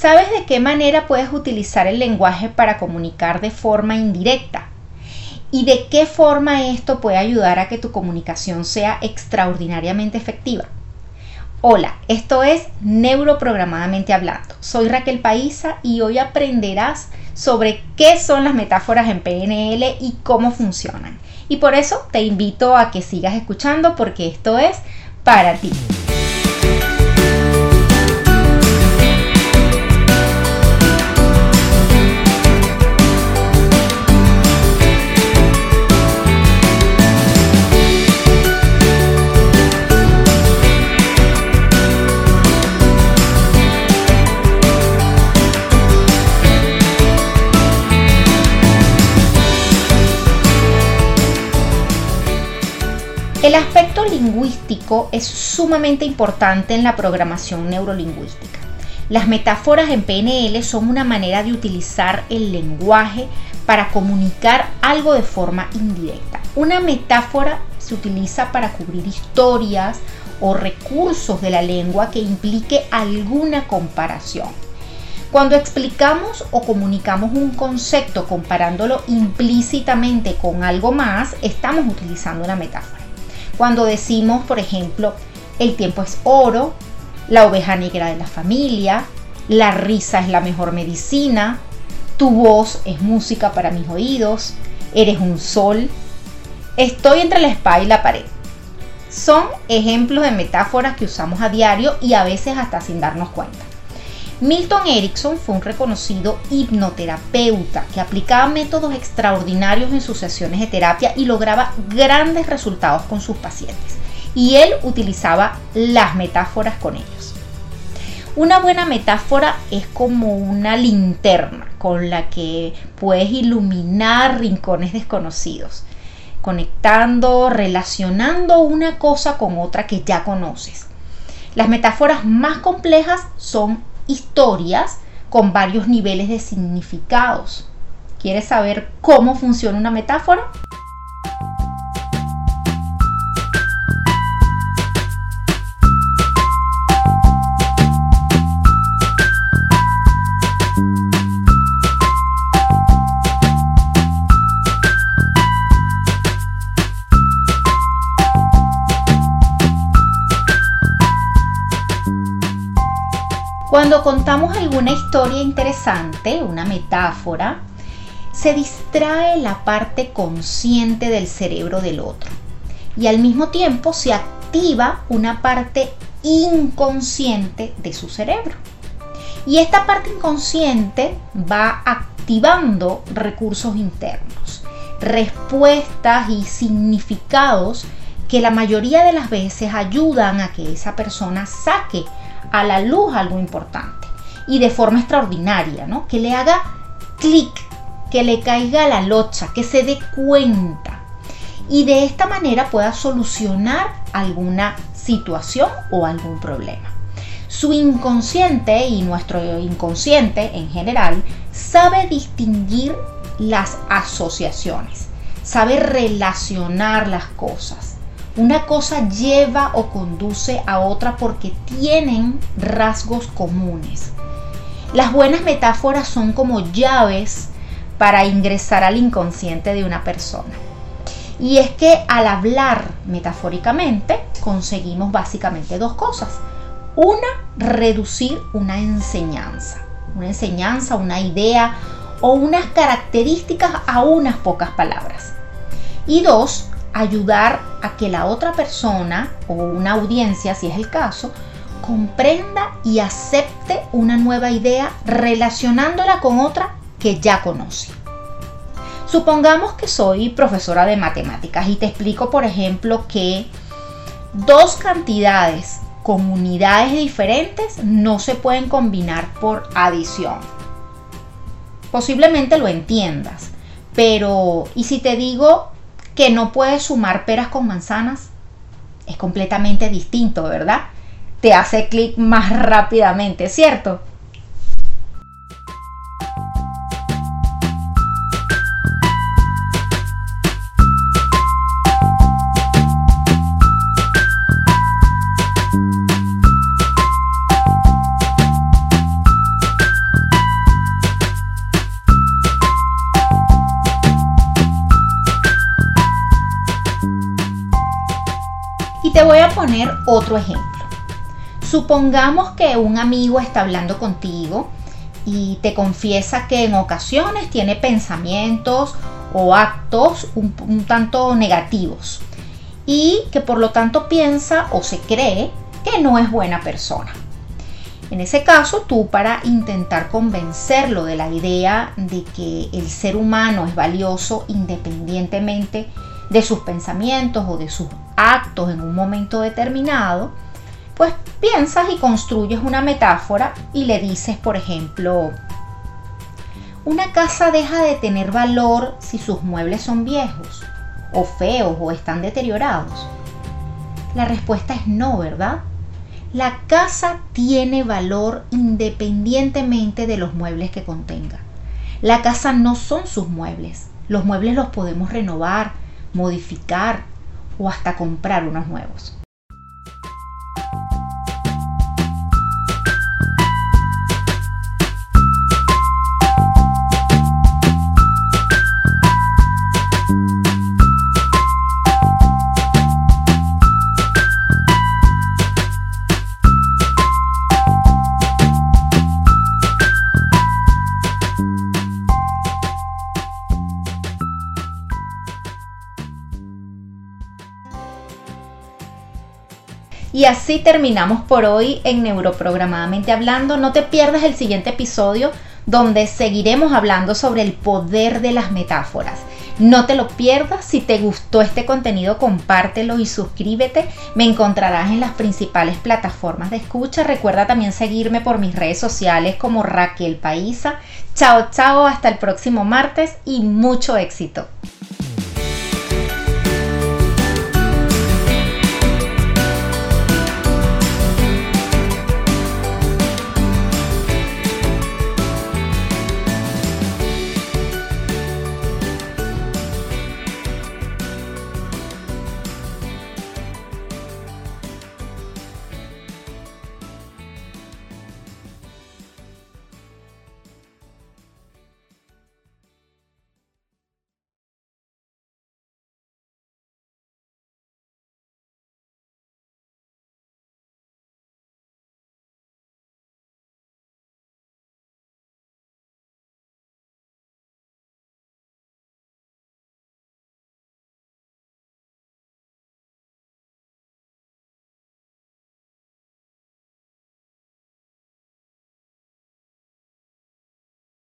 ¿Sabes de qué manera puedes utilizar el lenguaje para comunicar de forma indirecta? ¿Y de qué forma esto puede ayudar a que tu comunicación sea extraordinariamente efectiva? Hola, esto es Neuroprogramadamente Hablando. Soy Raquel Paisa y hoy aprenderás sobre qué son las metáforas en PNL y cómo funcionan. Y por eso te invito a que sigas escuchando porque esto es para ti. El aspecto lingüístico es sumamente importante en la programación neurolingüística. Las metáforas en PNL son una manera de utilizar el lenguaje para comunicar algo de forma indirecta. Una metáfora se utiliza para cubrir historias o recursos de la lengua que implique alguna comparación. Cuando explicamos o comunicamos un concepto comparándolo implícitamente con algo más, estamos utilizando una metáfora. Cuando decimos, por ejemplo, el tiempo es oro, la oveja negra de la familia, la risa es la mejor medicina, tu voz es música para mis oídos, eres un sol, estoy entre la espada y la pared. Son ejemplos de metáforas que usamos a diario y a veces hasta sin darnos cuenta. Milton Erickson fue un reconocido hipnoterapeuta que aplicaba métodos extraordinarios en sus sesiones de terapia y lograba grandes resultados con sus pacientes. Y él utilizaba las metáforas con ellos. Una buena metáfora es como una linterna con la que puedes iluminar rincones desconocidos, conectando, relacionando una cosa con otra que ya conoces. Las metáforas más complejas son historias con varios niveles de significados. ¿Quieres saber cómo funciona una metáfora? Cuando contamos alguna historia interesante, una metáfora, se distrae la parte consciente del cerebro del otro y al mismo tiempo se activa una parte inconsciente de su cerebro. Y esta parte inconsciente va activando recursos internos, respuestas y significados que la mayoría de las veces ayudan a que esa persona saque a la luz algo importante y de forma extraordinaria, ¿no? Que le haga clic, que le caiga la locha, que se dé cuenta y de esta manera pueda solucionar alguna situación o algún problema. Su inconsciente y nuestro inconsciente en general sabe distinguir las asociaciones, sabe relacionar las cosas una cosa lleva o conduce a otra porque tienen rasgos comunes. Las buenas metáforas son como llaves para ingresar al inconsciente de una persona. Y es que al hablar metafóricamente conseguimos básicamente dos cosas. Una, reducir una enseñanza. Una enseñanza, una idea o unas características a unas pocas palabras. Y dos, ayudar a que la otra persona o una audiencia, si es el caso, comprenda y acepte una nueva idea relacionándola con otra que ya conoce. Supongamos que soy profesora de matemáticas y te explico, por ejemplo, que dos cantidades con unidades diferentes no se pueden combinar por adición. Posiblemente lo entiendas, pero ¿y si te digo que no puedes sumar peras con manzanas, es completamente distinto, ¿verdad? Te hace clic más rápidamente, ¿cierto? Te voy a poner otro ejemplo. Supongamos que un amigo está hablando contigo y te confiesa que en ocasiones tiene pensamientos o actos un, tanto negativos y que por lo tanto piensa o se cree que no es buena persona. En ese caso, tú para intentar convencerlo de la idea de que el ser humano es valioso independientemente de sus pensamientos o de sus actos en un momento determinado, pues piensas y construyes una metáfora y le dices, por ejemplo, una casa deja de tener valor si sus muebles son viejos o feos o están deteriorados. La respuesta es no, ¿verdad? La casa tiene valor independientemente de los muebles que contenga. La casa no son sus muebles. Los muebles los podemos renovar, modificar o hasta comprar unos nuevos. Y así terminamos por hoy en Neuroprogramadamente Hablando. No te pierdas el siguiente episodio donde seguiremos hablando sobre el poder de las metáforas. No te lo pierdas, si te gustó este contenido compártelo y suscríbete. Me encontrarás en las principales plataformas de escucha. Recuerda también seguirme por mis redes sociales como Raquel Paisa. Chao, chao, hasta el próximo martes y mucho éxito.